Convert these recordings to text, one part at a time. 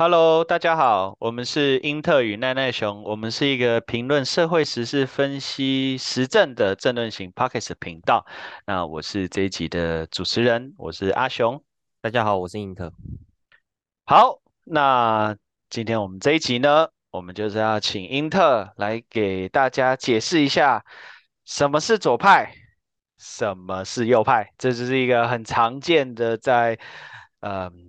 Hello，大家好，我们是英特与奈奈熊，我们是一个评论社会时事、分析时政的政论型 Pockets 频道。那我是这一集的主持人，我是阿雄。大家好，我是英特。好，那今天我们这一集呢，我们就是要请英特来给大家解释一下什么是左派，什么是右派。这就是一个很常见的在嗯。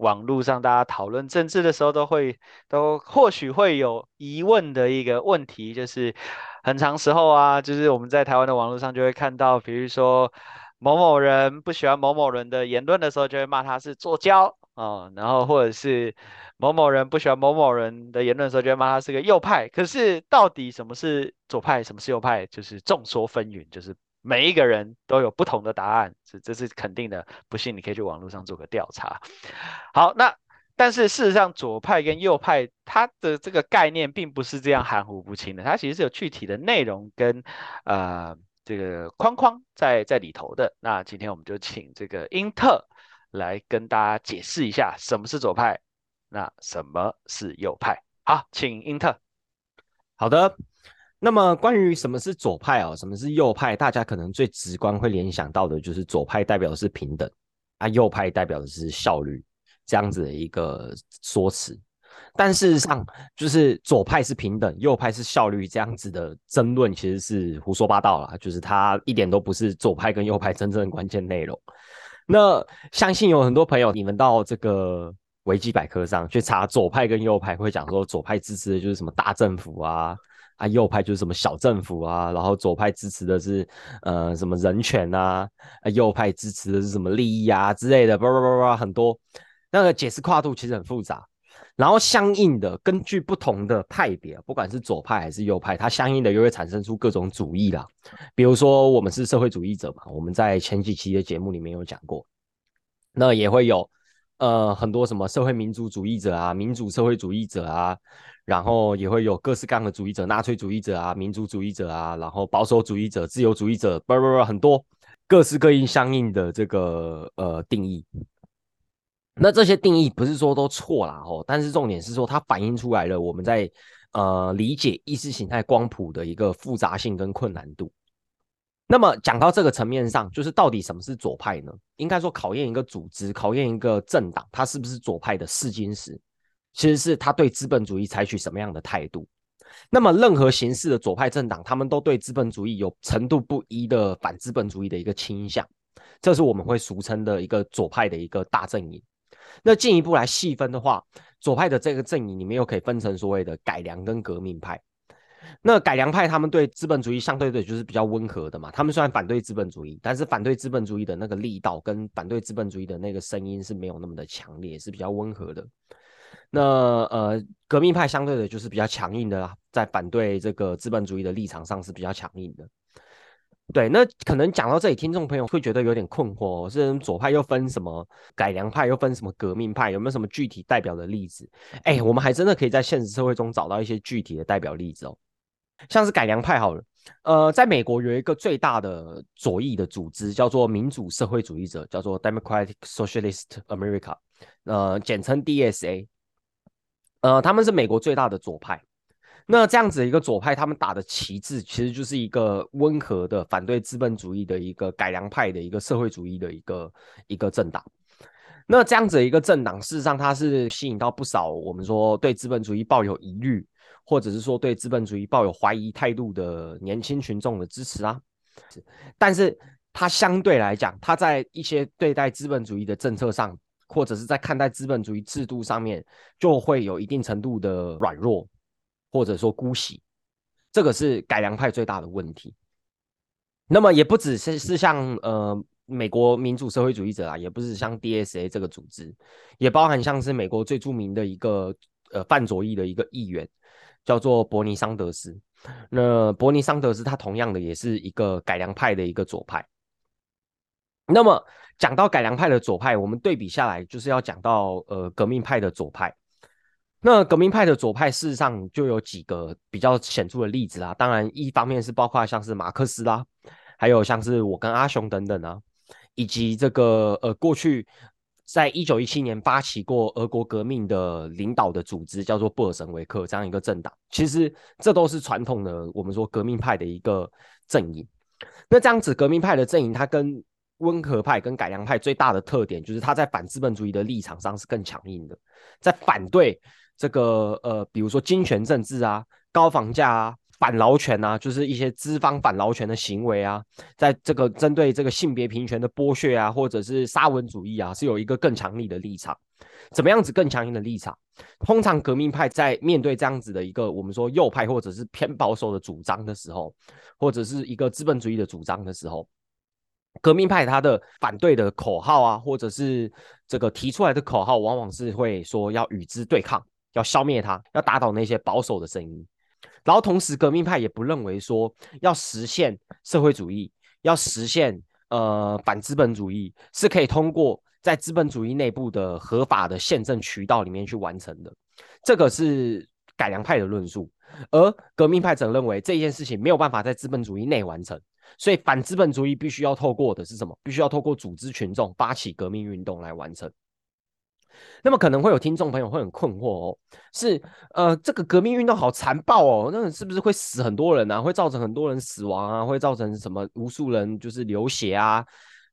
网络上大家讨论政治的时候，都会都或许会有疑问的一个问题，就是很长时候啊，就是我们在台湾的网络上就会看到，比如说某某人不喜欢某某人的言论的时候，就会骂他是左交啊，然后或者是某某人不喜欢某某人的言论的时候，就会骂他是个右派。可是到底什么是左派，什么是右派，就是众说纷纭，就是。每一个人都有不同的答案，这这是肯定的。不信你可以去网络上做个调查。好，那但是事实上，左派跟右派它的这个概念并不是这样含糊不清的，它其实是有具体的内容跟呃这个框框在在里头的。那今天我们就请这个英特来跟大家解释一下什么是左派，那什么是右派。好，请英特。好的。那么关于什么是左派哦，什么是右派，大家可能最直观会联想到的就是左派代表的是平等，啊，右派代表的是效率这样子的一个说辞。但事实上，就是左派是平等，右派是效率这样子的争论，其实是胡说八道了，就是它一点都不是左派跟右派真正的关键内容。那相信有很多朋友，你们到这个维基百科上去查左派跟右派，会讲说左派支持的就是什么大政府啊。啊，右派就是什么小政府啊，然后左派支持的是呃什么人权啊，啊右派支持的是什么利益啊之类的，叭叭叭叭很多，那个解释跨度其实很复杂，然后相应的根据不同的派别，不管是左派还是右派，它相应的又会产生出各种主义啦。比如说我们是社会主义者嘛，我们在前几期的节目里面有讲过，那也会有呃很多什么社会民主主义者啊，民主社会主义者啊。然后也会有各式各样的主义者，纳粹主义者啊，民族主义者啊，然后保守主义者、自由主义者，不不不，很多各式各应相应的这个呃定义。那这些定义不是说都错了哦，但是重点是说它反映出来了我们在呃理解意识形态光谱的一个复杂性跟困难度。那么讲到这个层面上，就是到底什么是左派呢？应该说考验一个组织，考验一个政党，它是不是左派的试金石。其实是他对资本主义采取什么样的态度。那么，任何形式的左派政党，他们都对资本主义有程度不一的反资本主义的一个倾向，这是我们会俗称的一个左派的一个大阵营。那进一步来细分的话，左派的这个阵营里面又可以分成所谓的改良跟革命派。那改良派他们对资本主义相对的就是比较温和的嘛，他们虽然反对资本主义，但是反对资本主义的那个力道跟反对资本主义的那个声音是没有那么的强烈，是比较温和的。那呃，革命派相对的就是比较强硬的啦，在反对这个资本主义的立场上是比较强硬的。对，那可能讲到这里，听众朋友会觉得有点困惑，是左派又分什么改良派，又分什么革命派，有没有什么具体代表的例子？哎，我们还真的可以在现实社会中找到一些具体的代表例子哦，像是改良派好了，呃，在美国有一个最大的左翼的组织叫做民主社会主义者，叫做 Democratic Socialist America，呃，简称 DSA。呃，他们是美国最大的左派。那这样子一个左派，他们打的旗帜其实就是一个温和的反对资本主义的一个改良派的一个社会主义的一个一个政党。那这样子一个政党，事实上它是吸引到不少我们说对资本主义抱有疑虑，或者是说对资本主义抱有怀疑态度的年轻群众的支持啊。但是它相对来讲，它在一些对待资本主义的政策上。或者是在看待资本主义制度上面，就会有一定程度的软弱，或者说姑息，这个是改良派最大的问题。那么也不只是是像呃美国民主社会主义者啊，也不是像 DSA 这个组织，也包含像是美国最著名的一个呃范左翼的一个议员，叫做伯尼桑德斯。那伯尼桑德斯他同样的也是一个改良派的一个左派。那么。讲到改良派的左派，我们对比下来就是要讲到呃革命派的左派。那革命派的左派事实上就有几个比较显著的例子啦。当然，一方面是包括像是马克思啦，还有像是我跟阿雄等等啊，以及这个呃过去在一九一七年发起过俄国革命的领导的组织叫做布尔什维克这样一个政党，其实这都是传统的我们说革命派的一个阵营。那这样子革命派的阵营，它跟温和派跟改良派最大的特点就是，它在反资本主义的立场上是更强硬的，在反对这个呃，比如说金权政治啊、高房价啊。反劳权啊，就是一些资方反劳权的行为啊，在这个针对这个性别平权的剥削啊，或者是沙文主义啊，是有一个更强力的立场。怎么样子更强硬的立场？通常革命派在面对这样子的一个我们说右派或者是偏保守的主张的时候，或者是一个资本主义的主张的时候，革命派他的反对的口号啊，或者是这个提出来的口号，往往是会说要与之对抗，要消灭它，要打倒那些保守的声音。然后同时，革命派也不认为说要实现社会主义，要实现呃反资本主义是可以通过在资本主义内部的合法的宪政渠道里面去完成的。这个是改良派的论述，而革命派则认为这件事情没有办法在资本主义内完成，所以反资本主义必须要透过的是什么？必须要透过组织群众发起革命运动来完成。那么可能会有听众朋友会很困惑哦，是呃这个革命运动好残暴哦，那是不是会死很多人啊？会造成很多人死亡啊？会造成什么无数人就是流血啊？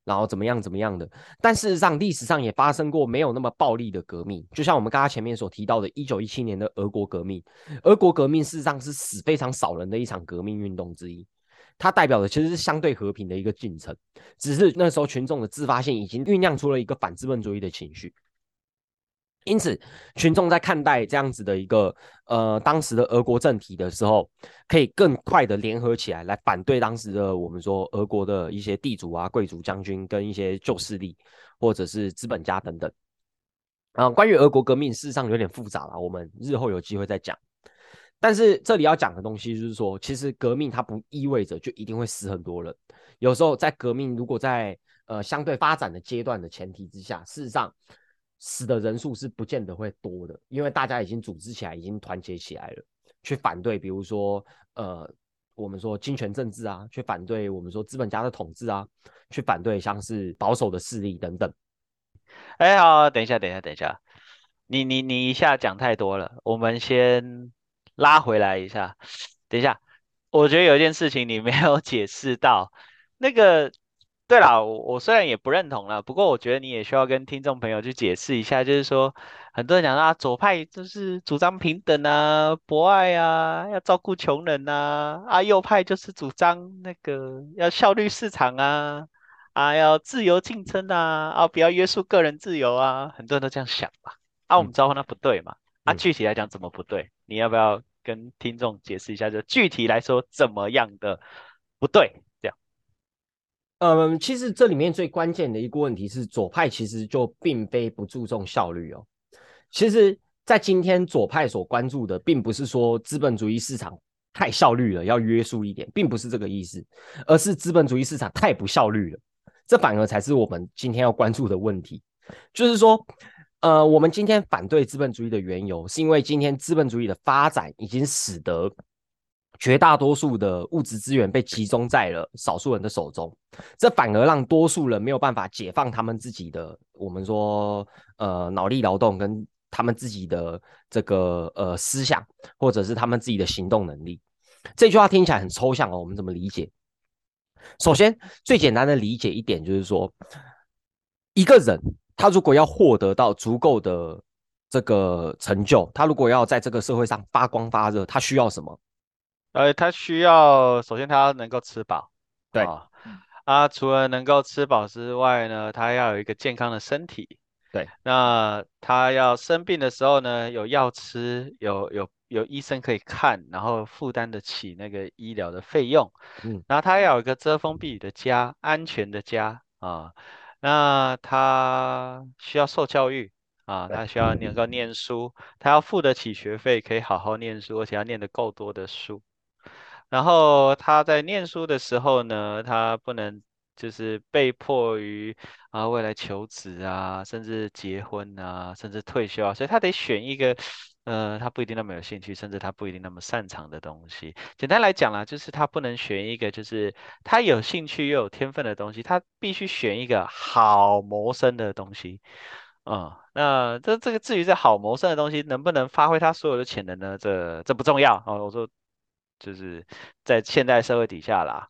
然后怎么样怎么样的？但事实上历史上也发生过没有那么暴力的革命，就像我们刚刚前面所提到的1917年的俄国革命，俄国革命事实上是死非常少人的一场革命运动之一，它代表的其实是相对和平的一个进程，只是那时候群众的自发性已经酝酿出了一个反资本主义的情绪。因此，群众在看待这样子的一个呃当时的俄国政体的时候，可以更快的联合起来，来反对当时的我们说俄国的一些地主啊、贵族将军跟一些旧势力，或者是资本家等等。啊，关于俄国革命，事实上有点复杂了，我们日后有机会再讲。但是这里要讲的东西就是说，其实革命它不意味着就一定会死很多人。有时候在革命如果在呃相对发展的阶段的前提之下，事实上。死的人数是不见得会多的，因为大家已经组织起来，已经团结起来了，去反对，比如说，呃，我们说金权政治啊，去反对我们说资本家的统治啊，去反对像是保守的势力等等。哎，好，等一下，等一下，等一下，你你你一下讲太多了，我们先拉回来一下。等一下，我觉得有一件事情你没有解释到，那个。对了，我我虽然也不认同了，不过我觉得你也需要跟听众朋友去解释一下，就是说，很多人讲啊，左派就是主张平等啊、博爱啊、要照顾穷人啊，啊，右派就是主张那个要效率市场啊，啊，要自由竞争啊，啊，不要约束个人自由啊，很多人都这样想嘛，啊，我们知道那不对嘛，啊，具体来讲怎么不对？你要不要跟听众解释一下？就具体来说怎么样的不对？这样嗯，其实这里面最关键的一个问题是，左派其实就并非不注重效率哦。其实，在今天左派所关注的，并不是说资本主义市场太效率了，要约束一点，并不是这个意思，而是资本主义市场太不效率了，这反而才是我们今天要关注的问题。就是说，呃，我们今天反对资本主义的缘由，是因为今天资本主义的发展已经使得。绝大多数的物质资源被集中在了少数人的手中，这反而让多数人没有办法解放他们自己的，我们说呃脑力劳动跟他们自己的这个呃思想，或者是他们自己的行动能力。这句话听起来很抽象哦，我们怎么理解？首先，最简单的理解一点就是说，一个人他如果要获得到足够的这个成就，他如果要在这个社会上发光发热，他需要什么？呃，他需要首先他要能够吃饱，对。啊，除了能够吃饱之外呢，他要有一个健康的身体，对，那他要生病的时候呢，有药吃，有有有医生可以看，然后负担得起那个医疗的费用，嗯，然后他要有一个遮风避雨的家，安全的家啊，那他需要受教育啊，他需要能够念书，他要付得起学费，可以好好念书，而且要念得够多的书。然后他在念书的时候呢，他不能就是被迫于啊未来求职啊，甚至结婚啊，甚至退休啊，所以他得选一个呃他不一定那么有兴趣，甚至他不一定那么擅长的东西。简单来讲啦，就是他不能选一个就是他有兴趣又有天分的东西，他必须选一个好谋生的东西嗯，那这这个至于这好谋生的东西能不能发挥他所有的潜能呢？这这不重要哦。我说就是在现代社会底下啦，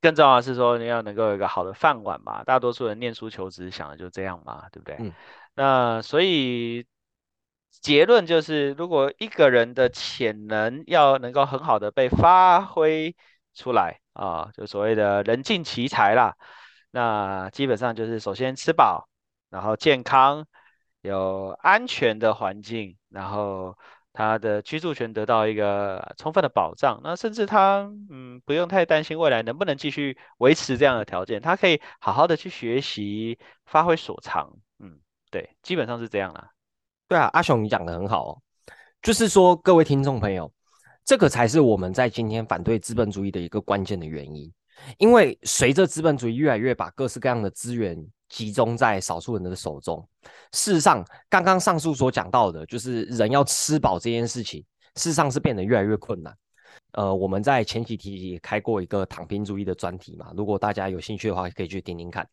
更重要的是说你要能够有一个好的饭碗嘛。大多数人念书求职想的就这样嘛，对不对？嗯。那所以结论就是，如果一个人的潜能要能够很好的被发挥出来啊，就所谓的人尽其才啦，那基本上就是首先吃饱。然后健康，有安全的环境，然后他的居住权得到一个充分的保障，那甚至他嗯不用太担心未来能不能继续维持这样的条件，他可以好好的去学习，发挥所长，嗯，对，基本上是这样啦。对啊，阿雄你讲的很好，哦，就是说各位听众朋友，这个才是我们在今天反对资本主义的一个关键的原因，因为随着资本主义越来越把各式各样的资源。集中在少数人的手中。事实上，刚刚上述所讲到的，就是人要吃饱这件事情，事实上是变得越来越困难。呃，我们在前几题也开过一个躺平主义的专题嘛，如果大家有兴趣的话，可以去听听看。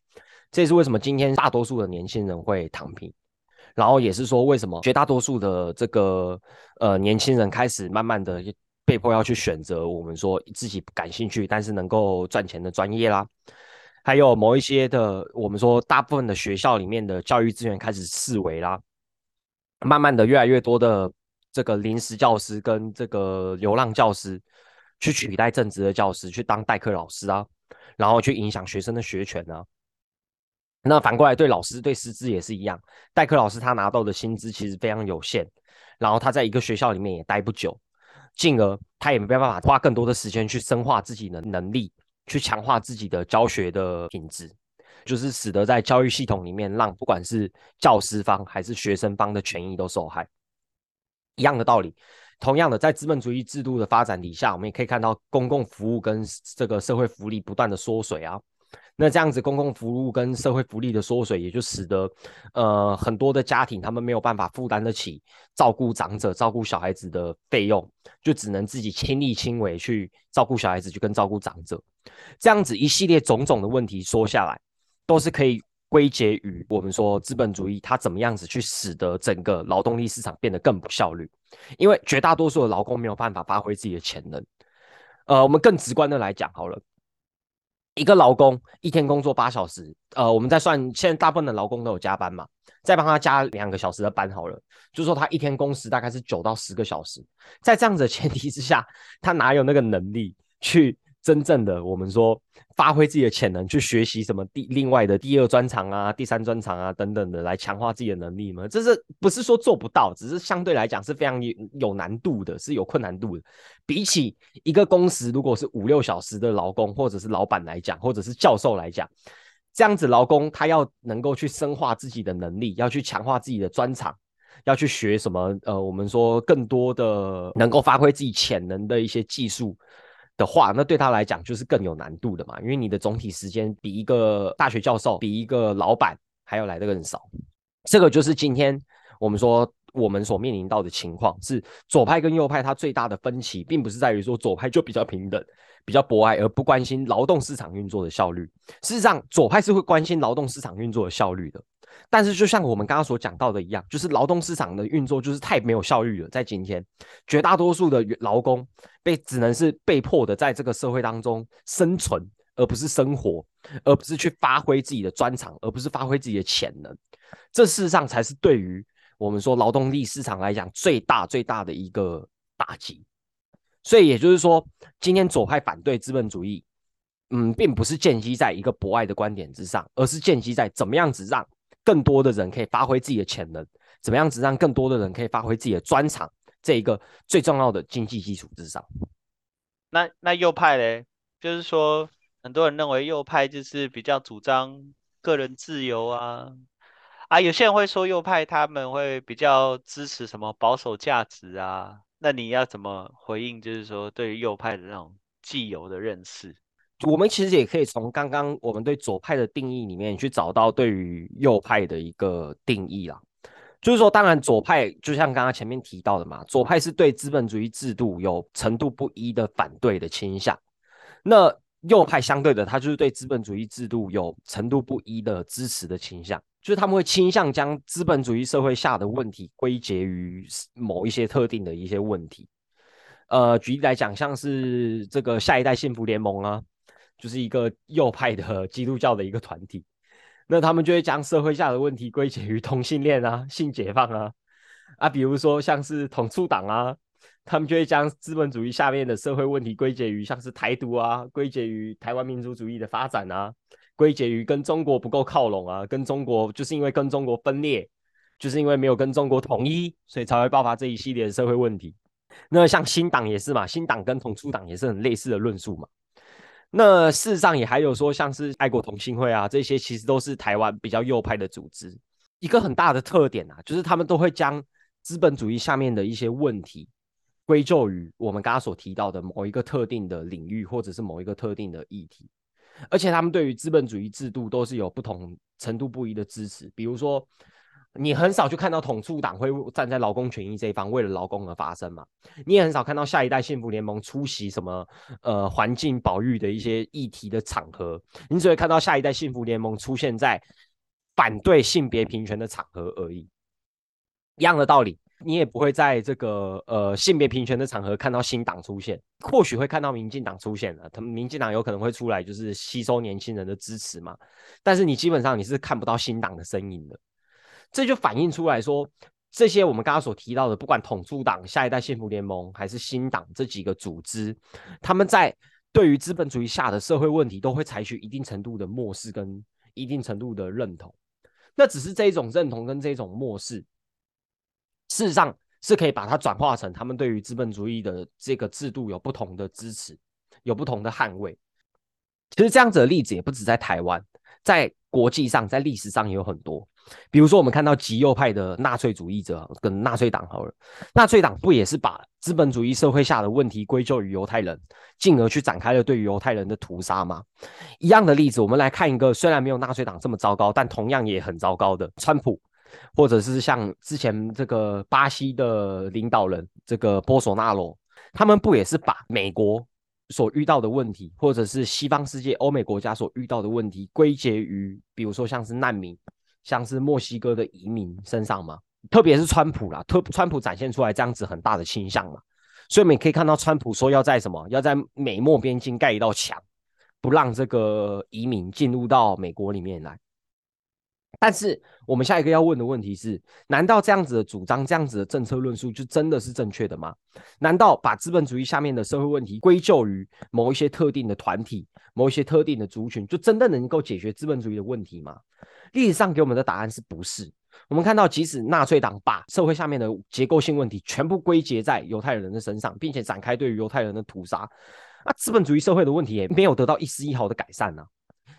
这也是为什么今天大多数的年轻人会躺平，然后也是说为什么绝大多数的这个呃年轻人开始慢慢的被迫要去选择我们说自己不感兴趣但是能够赚钱的专业啦。还有某一些的，我们说大部分的学校里面的教育资源开始式微啦，慢慢的越来越多的这个临时教师跟这个流浪教师去取代正职的教师，去当代课老师啊，然后去影响学生的学权啊。那反过来对老师对师资也是一样，代课老师他拿到的薪资其实非常有限，然后他在一个学校里面也待不久，进而他也没办法花更多的时间去深化自己的能力。去强化自己的教学的品质，就是使得在教育系统里面，让不管是教师方还是学生方的权益都受害。一样的道理，同样的，在资本主义制度的发展底下，我们也可以看到公共服务跟这个社会福利不断的缩水啊。那这样子，公共服务跟社会福利的缩水，也就使得呃很多的家庭他们没有办法负担得起照顾长者、照顾小孩子的费用，就只能自己亲力亲为去照顾小孩子，去跟照顾长者。这样子一系列种种的问题说下来，都是可以归结于我们说资本主义它怎么样子去使得整个劳动力市场变得更不效率，因为绝大多数的劳工没有办法发挥自己的潜能。呃，我们更直观的来讲好了，一个劳工一天工作八小时，呃，我们在算现在大部分的劳工都有加班嘛，再帮他加两个小时的班好了，就说他一天工时大概是九到十个小时，在这样子的前提之下，他哪有那个能力去？真正的我们说发挥自己的潜能，去学习什么第另外的第二专长啊、第三专长啊等等的，来强化自己的能力吗？这是不是说做不到？只是相对来讲是非常有有难度的，是有困难度的。比起一个工时如果是五六小时的劳工，或者是老板来讲，或者是教授来讲，这样子劳工他要能够去深化自己的能力，要去强化自己的专长，要去学什么？呃，我们说更多的能够发挥自己潜能的一些技术。的话，那对他来讲就是更有难度的嘛，因为你的总体时间比一个大学教授、比一个老板还要来的更少。这个就是今天我们说我们所面临到的情况，是左派跟右派它最大的分歧，并不是在于说左派就比较平等、比较博爱，而不关心劳动市场运作的效率。事实上，左派是会关心劳动市场运作的效率的。但是，就像我们刚刚所讲到的一样，就是劳动市场的运作就是太没有效率了。在今天，绝大多数的劳工被只能是被迫的在这个社会当中生存，而不是生活，而不是去发挥自己的专长，而不是发挥自己的潜能。这事实上才是对于我们说劳动力市场来讲最大最大的一个打击。所以，也就是说，今天左派反对资本主义，嗯，并不是建基在一个博爱的观点之上，而是建基在怎么样子让。更多的人可以发挥自己的潜能，怎么样子让更多的人可以发挥自己的专长？这一个最重要的经济基础之上。那那右派嘞，就是说很多人认为右派就是比较主张个人自由啊啊，有些人会说右派他们会比较支持什么保守价值啊？那你要怎么回应？就是说对于右派的那种既有的认识？我们其实也可以从刚刚我们对左派的定义里面去找到对于右派的一个定义啦。就是说，当然左派就像刚刚前面提到的嘛，左派是对资本主义制度有程度不一的反对的倾向。那右派相对的，他就是对资本主义制度有程度不一的支持的倾向。就是他们会倾向将资本主义社会下的问题归结于某一些特定的一些问题。呃，举例来讲，像是这个下一代幸福联盟啊，就是一个右派的 基督教的一个团体，那他们就会将社会下的问题归结于同性恋啊、性解放啊啊，比如说像是统促党啊，他们就会将资本主义下面的社会问题归结于像是台独啊，归结于台湾民族主义的发展啊。归结于跟中国不够靠拢啊，跟中国就是因为跟中国分裂，就是因为没有跟中国统一，所以才会爆发这一系列的社会问题。那像新党也是嘛，新党跟统促党也是很类似的论述嘛。那事实上也还有说，像是爱国同心会啊，这些其实都是台湾比较右派的组织。一个很大的特点啊，就是他们都会将资本主义下面的一些问题归咎于我们刚刚所提到的某一个特定的领域，或者是某一个特定的议题。而且他们对于资本主义制度都是有不同程度不一的支持，比如说，你很少去看到统促党会站在劳工权益这一方，为了劳工而发声嘛。你也很少看到下一代幸福联盟出席什么呃环境保育的一些议题的场合，你只会看到下一代幸福联盟出现在反对性别平权的场合而已。一样的道理。你也不会在这个呃性别平权的场合看到新党出现，或许会看到民进党出现了，他们民进党有可能会出来就是吸收年轻人的支持嘛，但是你基本上你是看不到新党的身影的，这就反映出来说，这些我们刚刚所提到的，不管统促党、下一代幸福联盟还是新党这几个组织，他们在对于资本主义下的社会问题，都会采取一定程度的漠视跟一定程度的认同，那只是这一种认同跟这一种漠视。事实上是可以把它转化成他们对于资本主义的这个制度有不同的支持，有不同的捍卫。其实这样子的例子也不止在台湾，在国际上，在历史上也有很多。比如说，我们看到极右派的纳粹主义者跟纳粹党好了，纳粹党不也是把资本主义社会下的问题归咎于犹太人，进而去展开了对于犹太人的屠杀吗？一样的例子，我们来看一个虽然没有纳粹党这么糟糕，但同样也很糟糕的川普。或者是像之前这个巴西的领导人这个波索纳罗，他们不也是把美国所遇到的问题，或者是西方世界欧美国家所遇到的问题归结于，比如说像是难民，像是墨西哥的移民身上吗？特别是川普啦，特川普展现出来这样子很大的倾向嘛，所以我们也可以看到川普说要在什么，要在美墨边境盖一道墙，不让这个移民进入到美国里面来。但是我们下一个要问的问题是：难道这样子的主张、这样子的政策论述就真的是正确的吗？难道把资本主义下面的社会问题归咎于某一些特定的团体、某一些特定的族群，就真的能够解决资本主义的问题吗？历史上给我们的答案是不是？我们看到，即使纳粹党把社会下面的结构性问题全部归结在犹太人的身上，并且展开对于犹太人的屠杀，那资本主义社会的问题也没有得到一丝一毫的改善呢？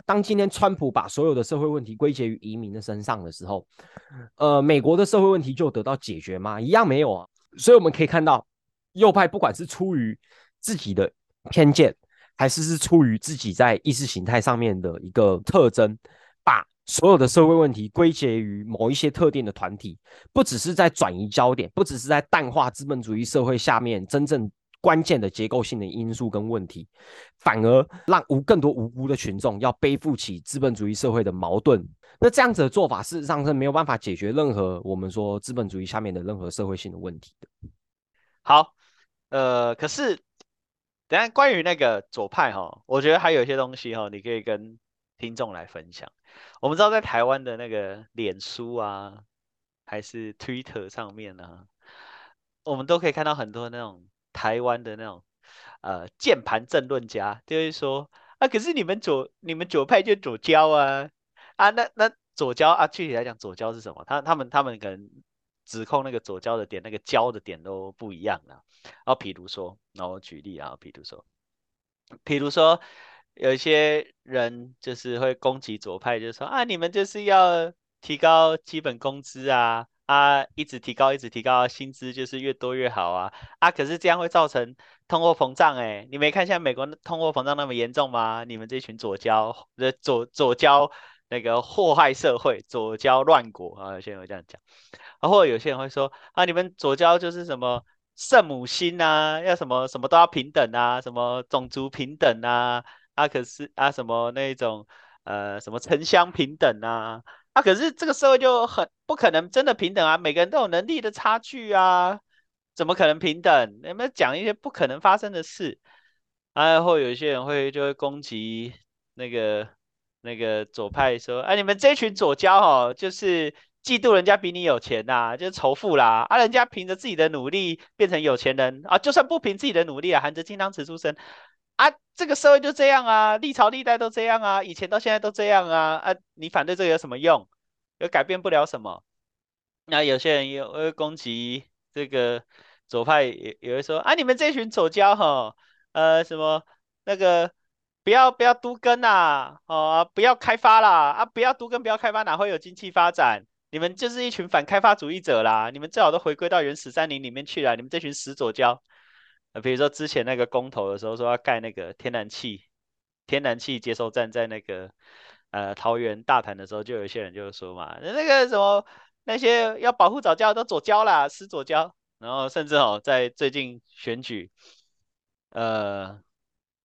当今天川普把所有的社会问题归结于移民的身上的时候，呃，美国的社会问题就得到解决吗？一样没有啊。所以我们可以看到，右派不管是出于自己的偏见，还是是出于自己在意识形态上面的一个特征，所有的社会问题归结于某一些特定的团体，不只是在转移焦点，不只是在淡化资本主义社会下面真正。关键的结构性的因素跟问题，反而让无更多无辜的群众要背负起资本主义社会的矛盾。那这样子的做法，事实上是没有办法解决任何我们说资本主义下面的任何社会性的问题的。好，呃，可是等下关于那个左派哈，我觉得还有一些东西哈，你可以跟听众来分享。我们知道在台湾的那个脸书啊，还是 Twitter 上面呢，我们都可以看到很多那种。台湾的那种呃键盘政论家就会说啊，可是你们左你们左派就左交啊啊，那那左交啊，具体来讲左交是什么？他他们他们可能指控那个左交的点，那个交的点都不一样了。然后比如说，那我举例啊，比如说，比如说有些人就是会攻击左派，就是说啊，你们就是要提高基本工资啊。啊，一直提高，一直提高，薪资就是越多越好啊！啊，可是这样会造成通货膨胀哎，你没看现在美国通货膨胀那么严重吗？你们这群左交的左左交那个祸害社会，左交乱国啊！有些人会这样讲，然后有些人会说啊，你们左交就是什么圣母心啊，要什么什么都要平等啊，什么种族平等啊，啊可是啊什么那种呃什么城乡平等啊。啊，可是这个社会就很不可能真的平等啊，每个人都有能力的差距啊，怎么可能平等？你们讲一些不可能发生的事，啊，或有一些人会就会攻击那个那个左派说，哎，你们这群左交哦，就是嫉妒人家比你有钱呐，就是仇富啦，啊，人家凭着自己的努力变成有钱人啊，就算不凭自己的努力啊，含着金汤匙出生。啊，这个社会就这样啊，历朝历代都这样啊，以前到现在都这样啊，啊，你反对这个有什么用？又改变不了什么。那有些人又会攻击这个左派，也也会说啊，你们这群左交哈，呃，什么那个不要不要都根呐，哦，不要开发啦，啊，不要都根，不要开发，哪会有经济发展？你们就是一群反开发主义者啦，你们最好都回归到原始山林里面去了，你们这群死左交。呃，比如说之前那个公投的时候，说要盖那个天然气天然气接收站在那个呃桃园大潭的时候，就有些人就说嘛，那个什么那些要保护早教都左交啦，死左交。然后甚至哦，在最近选举呃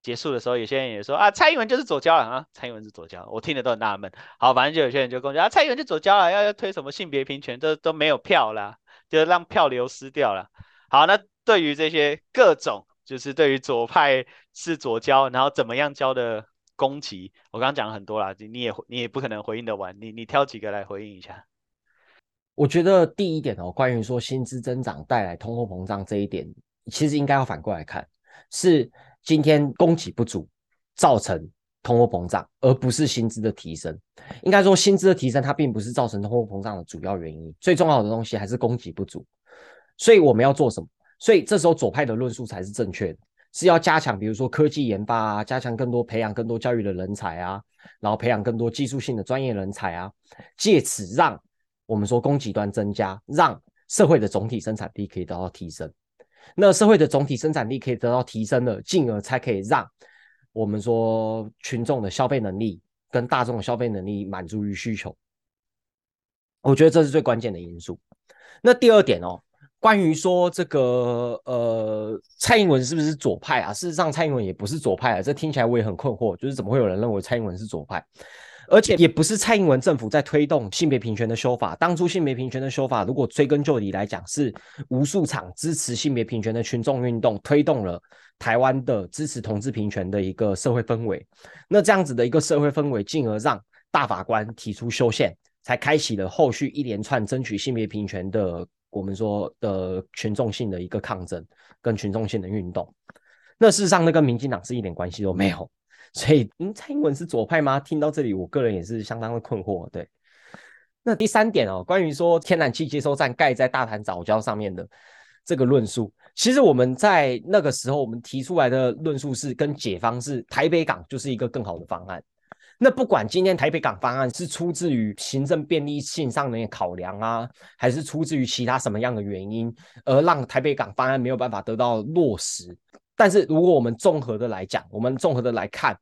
结束的时候，有些人也说啊，蔡英文就是左交了啊，蔡英文是左交，我听得都很纳闷。好，反正就有些人就攻击啊，蔡英文就左交了，要要推什么性别平权，都都没有票啦，就让票流失掉了。好，那。对于这些各种，就是对于左派是左交，然后怎么样交的攻击，我刚刚讲了很多啦，你也你也不可能回应的完，你你挑几个来回应一下。我觉得第一点哦，关于说薪资增长带来通货膨胀这一点，其实应该要反过来看，是今天供给不足造成通货膨胀，而不是薪资的提升。应该说薪资的提升，它并不是造成通货膨胀的主要原因，最重要的东西还是供给不足。所以我们要做什么？所以这时候左派的论述才是正确的，是要加强，比如说科技研发啊，加强更多培养更多教育的人才啊，然后培养更多技术性的专业人才啊，借此让我们说供给端增加，让社会的总体生产力可以得到提升。那社会的总体生产力可以得到提升了，进而才可以让我们说群众的消费能力跟大众的消费能力满足于需求。我觉得这是最关键的因素。那第二点哦。关于说这个呃，蔡英文是不是左派啊？事实上，蔡英文也不是左派啊。这听起来我也很困惑，就是怎么会有人认为蔡英文是左派？而且也不是蔡英文政府在推动性别平权的修法。当初性别平权的修法，如果追根究底来讲，是无数场支持性别平权的群众运动推动了台湾的支持同志平权的一个社会氛围。那这样子的一个社会氛围，进而让大法官提出修宪，才开启了后续一连串争取性别平权的。我们说的群众性的一个抗争跟群众性的运动，那事实上那跟民进党是一点关系都没有。所以，嗯，蔡英文是左派吗？听到这里，我个人也是相当的困惑。对，那第三点哦，关于说天然气接收站盖在大潭早礁上面的这个论述，其实我们在那个时候我们提出来的论述是跟解方是台北港就是一个更好的方案。那不管今天台北港方案是出自于行政便利性上的考量啊，还是出自于其他什么样的原因，而让台北港方案没有办法得到落实。但是如果我们综合的来讲，我们综合的来看，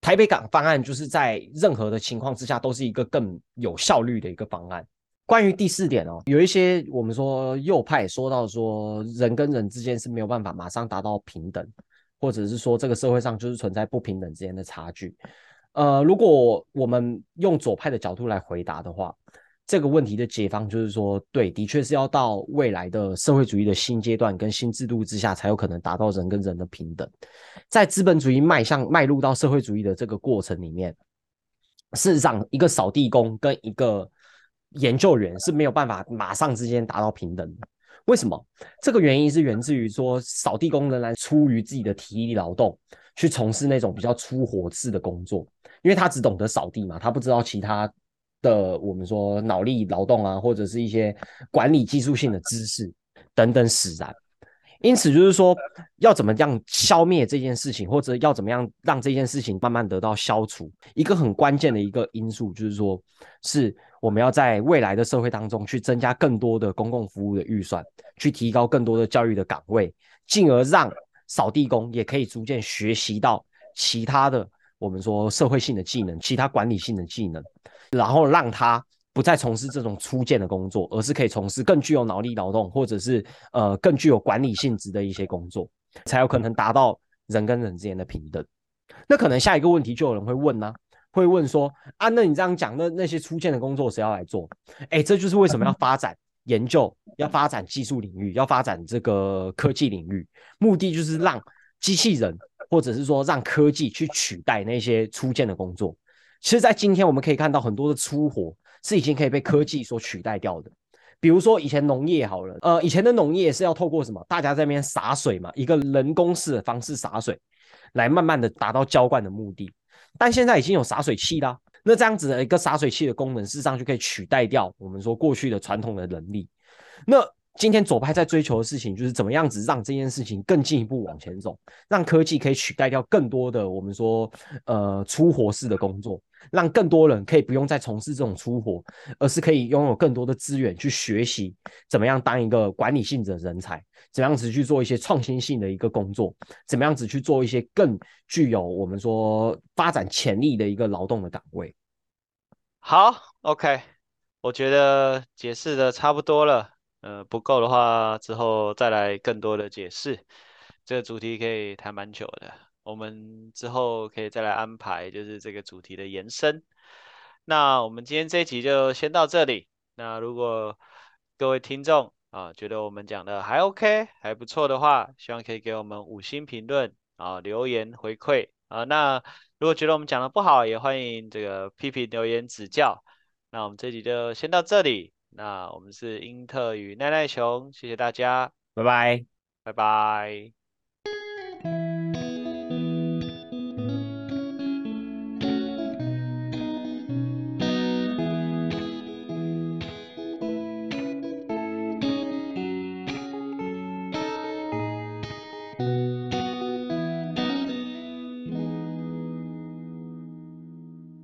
台北港方案就是在任何的情况之下都是一个更有效率的一个方案。关于第四点哦，有一些我们说右派说到说人跟人之间是没有办法马上达到平等，或者是说这个社会上就是存在不平等之间的差距。呃，如果我们用左派的角度来回答的话，这个问题的解方就是说，对，的确是要到未来的社会主义的新阶段跟新制度之下，才有可能达到人跟人的平等。在资本主义迈向迈入到社会主义的这个过程里面，事实上，一个扫地工跟一个研究员是没有办法马上之间达到平等的。为什么？这个原因是源自于说，扫地工仍然出于自己的体力劳动去从事那种比较粗活式的工作。因为他只懂得扫地嘛，他不知道其他的我们说脑力劳动啊，或者是一些管理技术性的知识等等使然。因此，就是说要怎么样消灭这件事情，或者要怎么样让这件事情慢慢得到消除，一个很关键的一个因素，就是说是我们要在未来的社会当中去增加更多的公共服务的预算，去提高更多的教育的岗位，进而让扫地工也可以逐渐学习到其他的。我们说社会性的技能，其他管理性的技能，然后让他不再从事这种粗贱的工作，而是可以从事更具有脑力劳动，或者是呃更具有管理性质的一些工作，才有可能达到人跟人之间的平等。那可能下一个问题就有人会问呢，会问说啊，那你这样讲，那那些出现的工作谁要来做？哎，这就是为什么要发展研究，要发展技术领域，要发展这个科技领域，目的就是让机器人或者是说让科技去取代那些出现的工作。其实，在今天我们可以看到很多的粗活是已经可以被科技所取代掉的。比如说以前农业好了，呃，以前的农业是要透过什么？大家在那边洒水嘛，一个人工式的方式洒水，来慢慢的达到浇灌的目的。但现在已经有洒水器啦，那这样子的一个洒水器的功能，事实上就可以取代掉我们说过去的传统的人力。那今天左派在追求的事情，就是怎么样子让这件事情更进一步往前走，让科技可以取代掉更多的我们说呃粗活式的工作。让更多人可以不用再从事这种粗活，而是可以拥有更多的资源去学习怎么样当一个管理性的人才，怎么样子去做一些创新性的一个工作，怎么样子去做一些更具有我们说发展潜力的一个劳动的岗位。好，OK，我觉得解释的差不多了，呃，不够的话之后再来更多的解释。这个主题可以谈蛮久的。我们之后可以再来安排，就是这个主题的延伸。那我们今天这一集就先到这里。那如果各位听众啊觉得我们讲的还 OK 还不错的话，希望可以给我们五星评论啊留言回馈啊。那如果觉得我们讲的不好，也欢迎这个批评留言指教。那我们这集就先到这里。那我们是英特与奈奈熊，谢谢大家，拜拜，拜拜。